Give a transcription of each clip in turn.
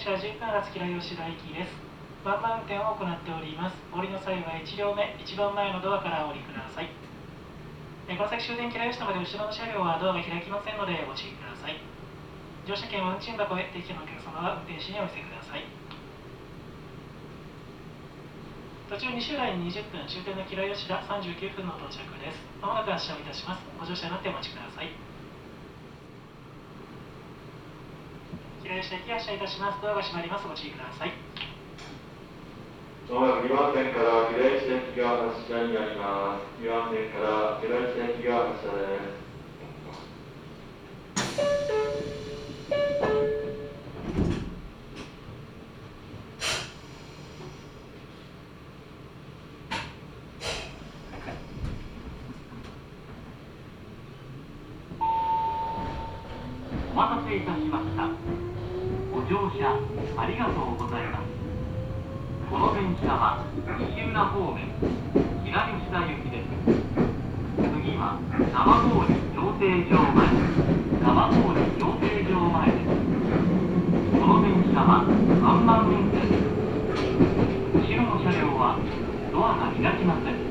車10分発吉良吉田行きです。ワンマン運転を行っております。降りの際は1両目。一番前のドアからお降りください。えこの先終電吉良吉田まで後ろの車両はドアが開きませんのでご注意ください。乗車券は運賃箱へ。定期のお客様は運転士にお寄せください。途中西浦に20分終点の吉良吉田39分の到着です。まもなく発車をいたします。ご乗車になってお待ちください。吉良吉田行き発車いたしますドアが閉まりますご注意くださいまもなく2番線から平石駅が発車になります。2番線から平石駅が発車です。お待たせいたしました乗車ありがとうございます。この電車は西浦方面平吉田行きです。次は生通り養成場前生通り養成場前です。この電車はワンマン運転後ろの車両はドアが開きません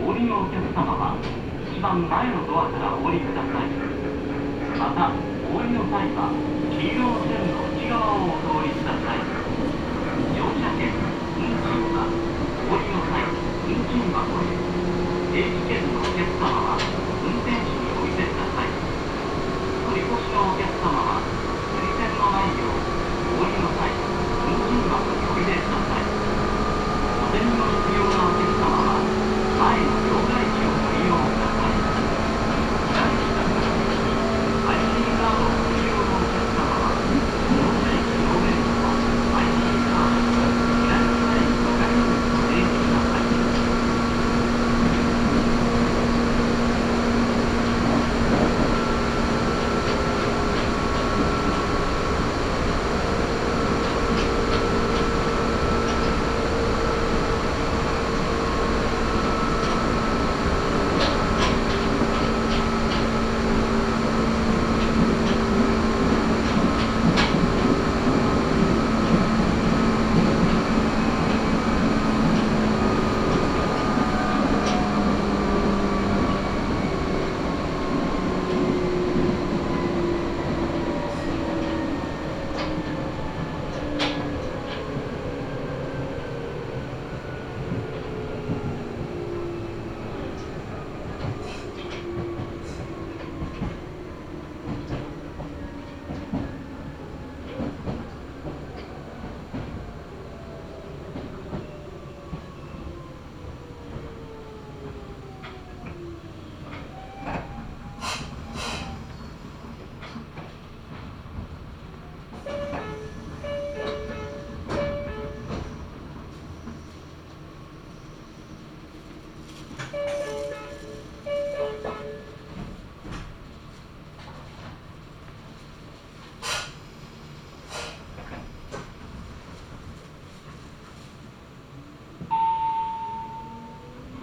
お降りのお客様は一番前のドアからお降りくださいまた、お降りの際は、黄色の線の通りください。乗車券、運賃は、降りの際、運賃箱へ。定期券のお客様は、運転手にお見せください。乗り越しのお客様は、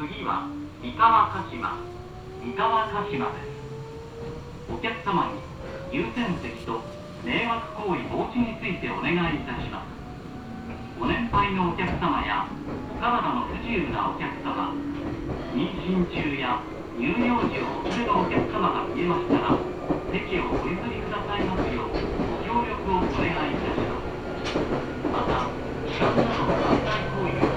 次は三河鹿島。三河鹿島です。お客様に優先席と迷惑行為防止についてお願いいたします。ご年配のお客様やお体の不自由なお客様妊娠中や乳幼児を連れるお客様が見えましたら席をお譲りくださいますようご協力をお願いいたします。また痴漢などの犯罪行為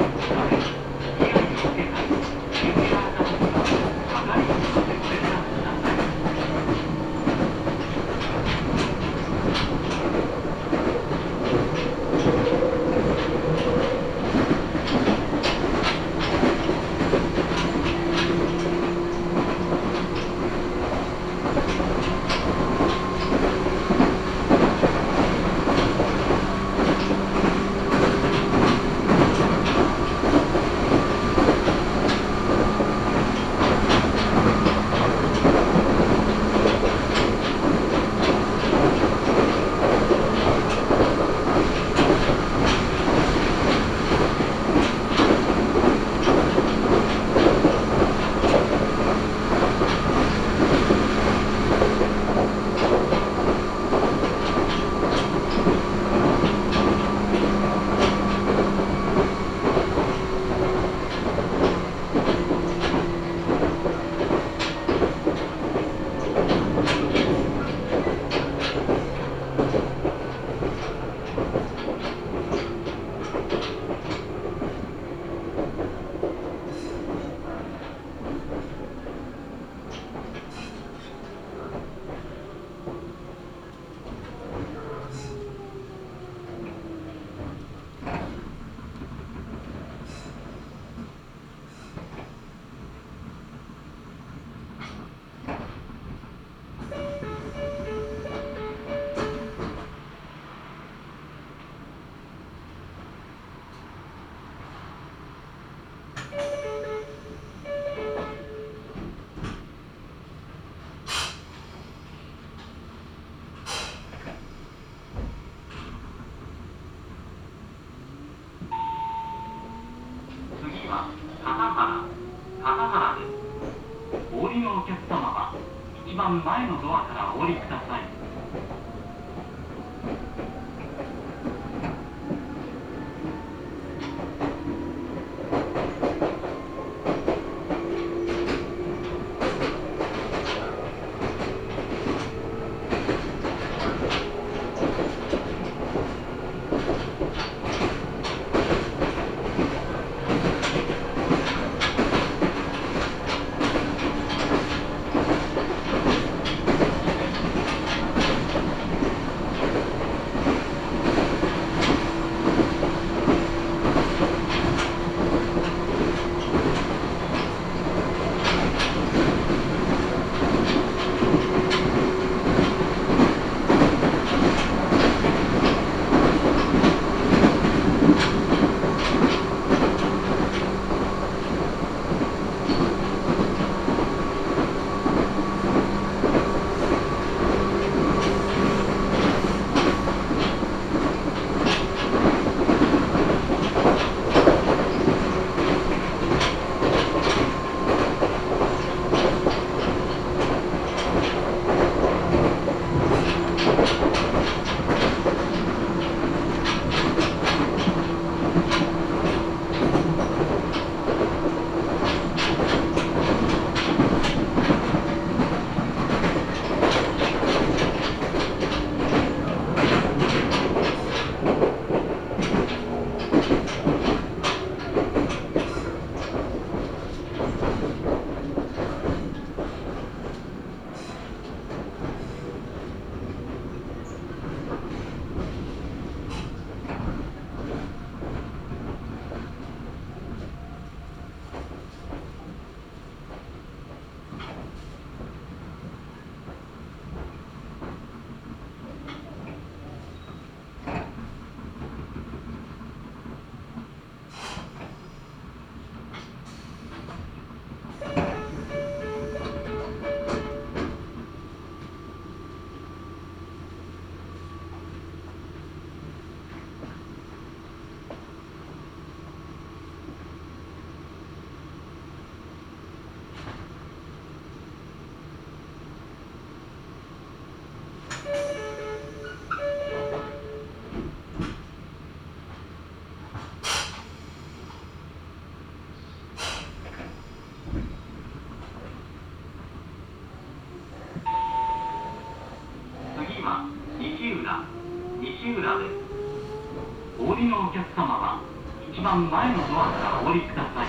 一番前のドアからお降りください。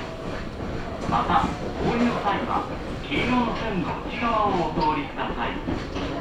またお降りの際は黄色の線の内側をお通りください。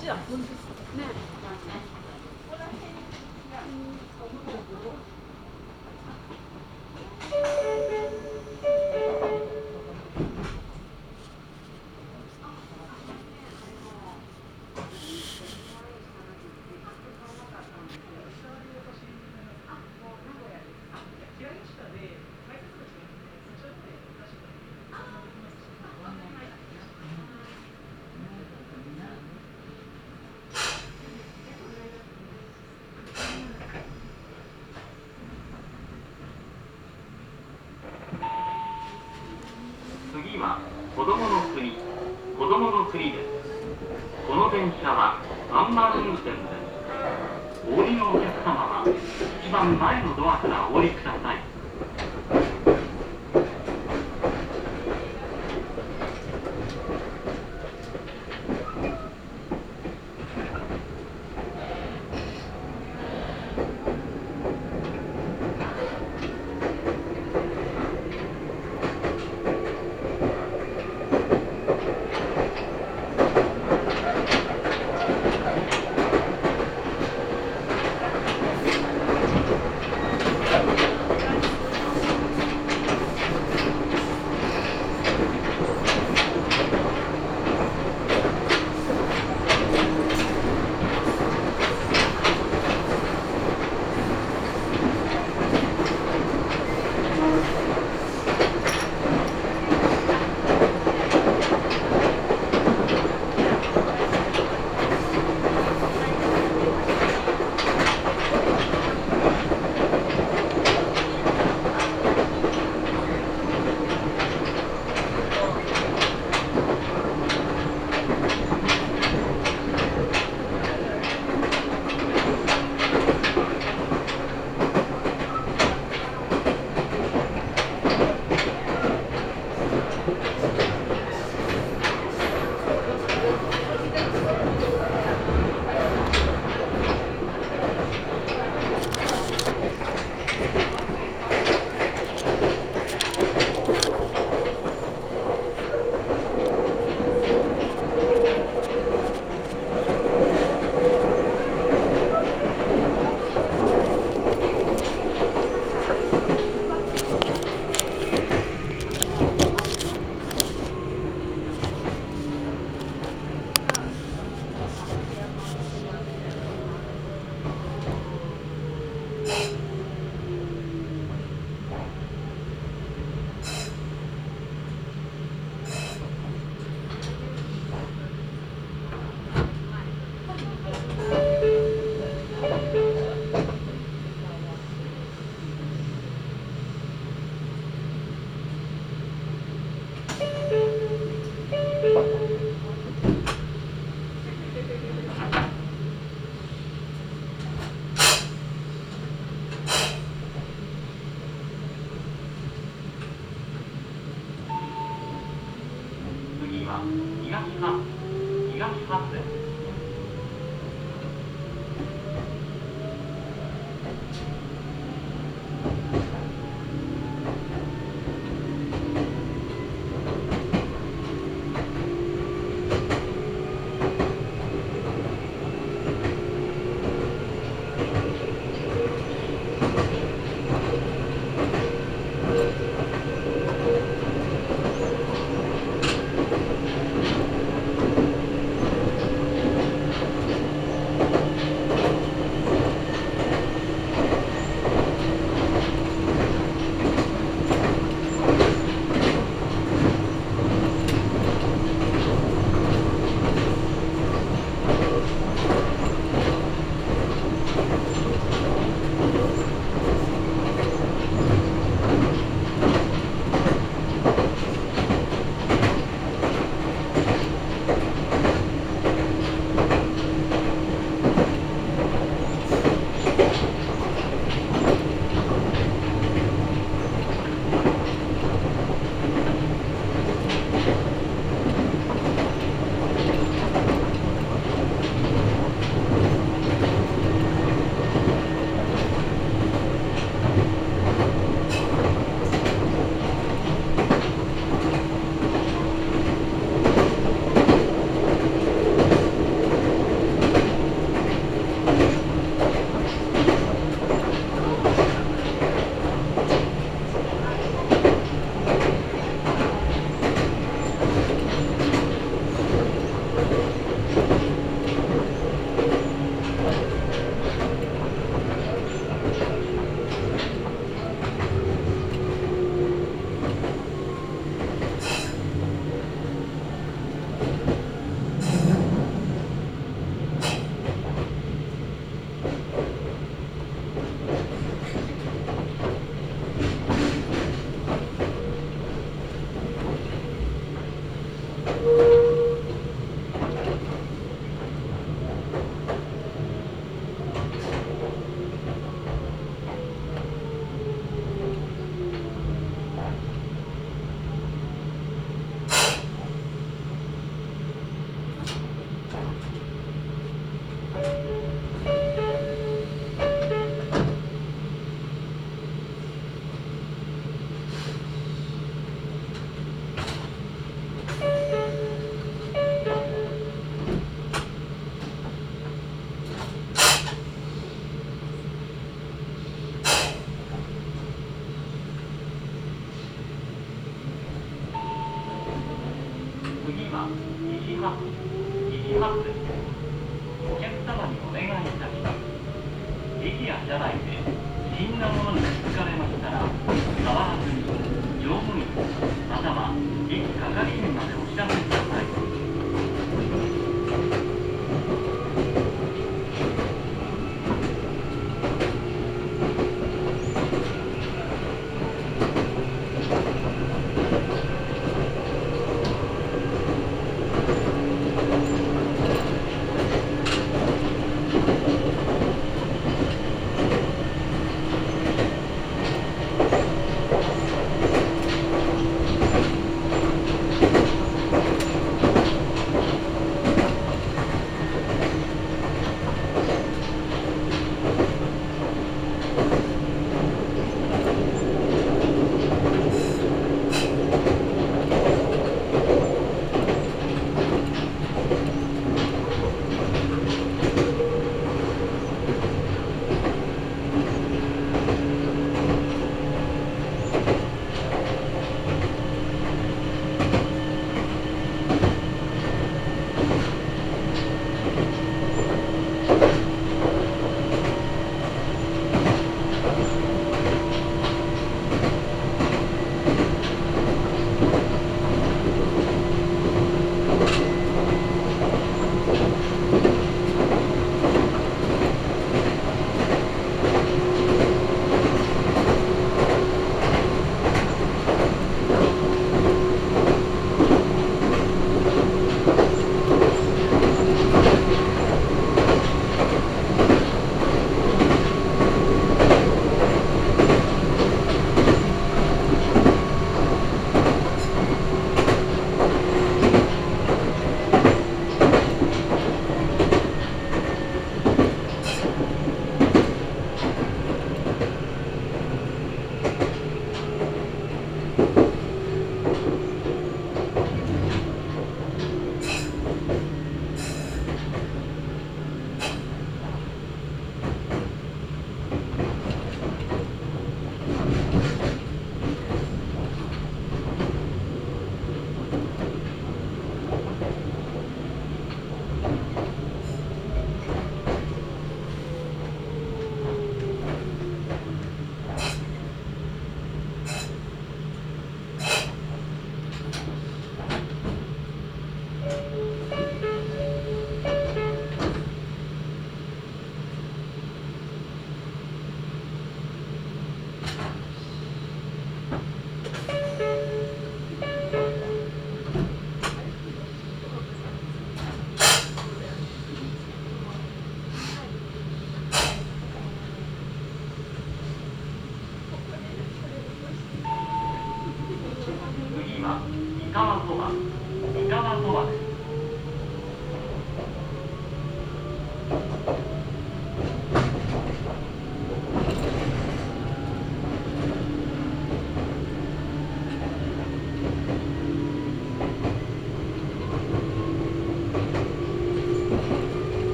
ちだもんね。ね次です。この電車はワンマン運転です。お降りのお客様は一番前のドアからお降りください。発1発で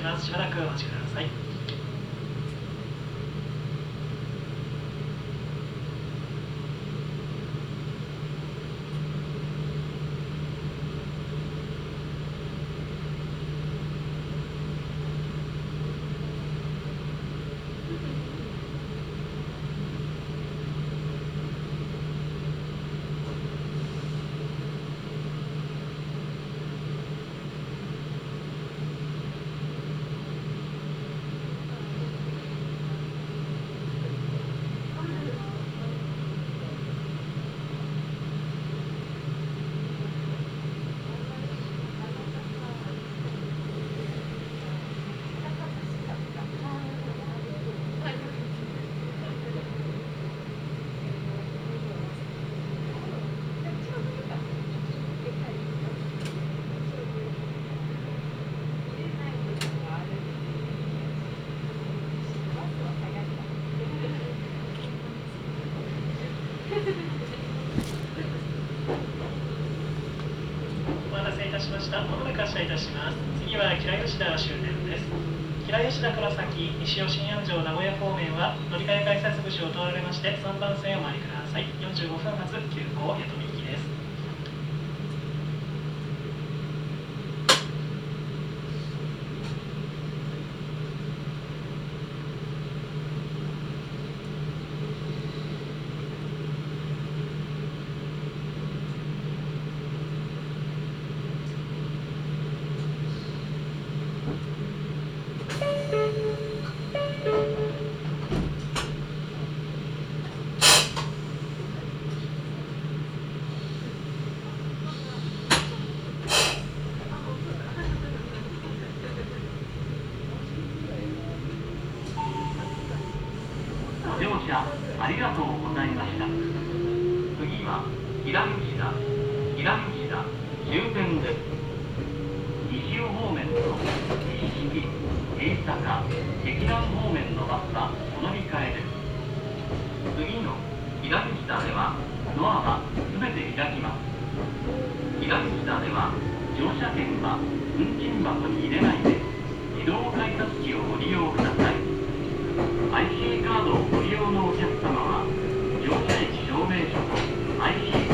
します。しばらくお待ちください。いたします。次は平吉田終点です。平吉田から先、西尾新安城名古屋方面は乗り換え改札口を通られまして、3番線をお回りください。45分発急行下では乗車券は運賃箱に入れないで自動改札機をご利用ください IC カードをご利用のお客様は乗車駅証明書と IC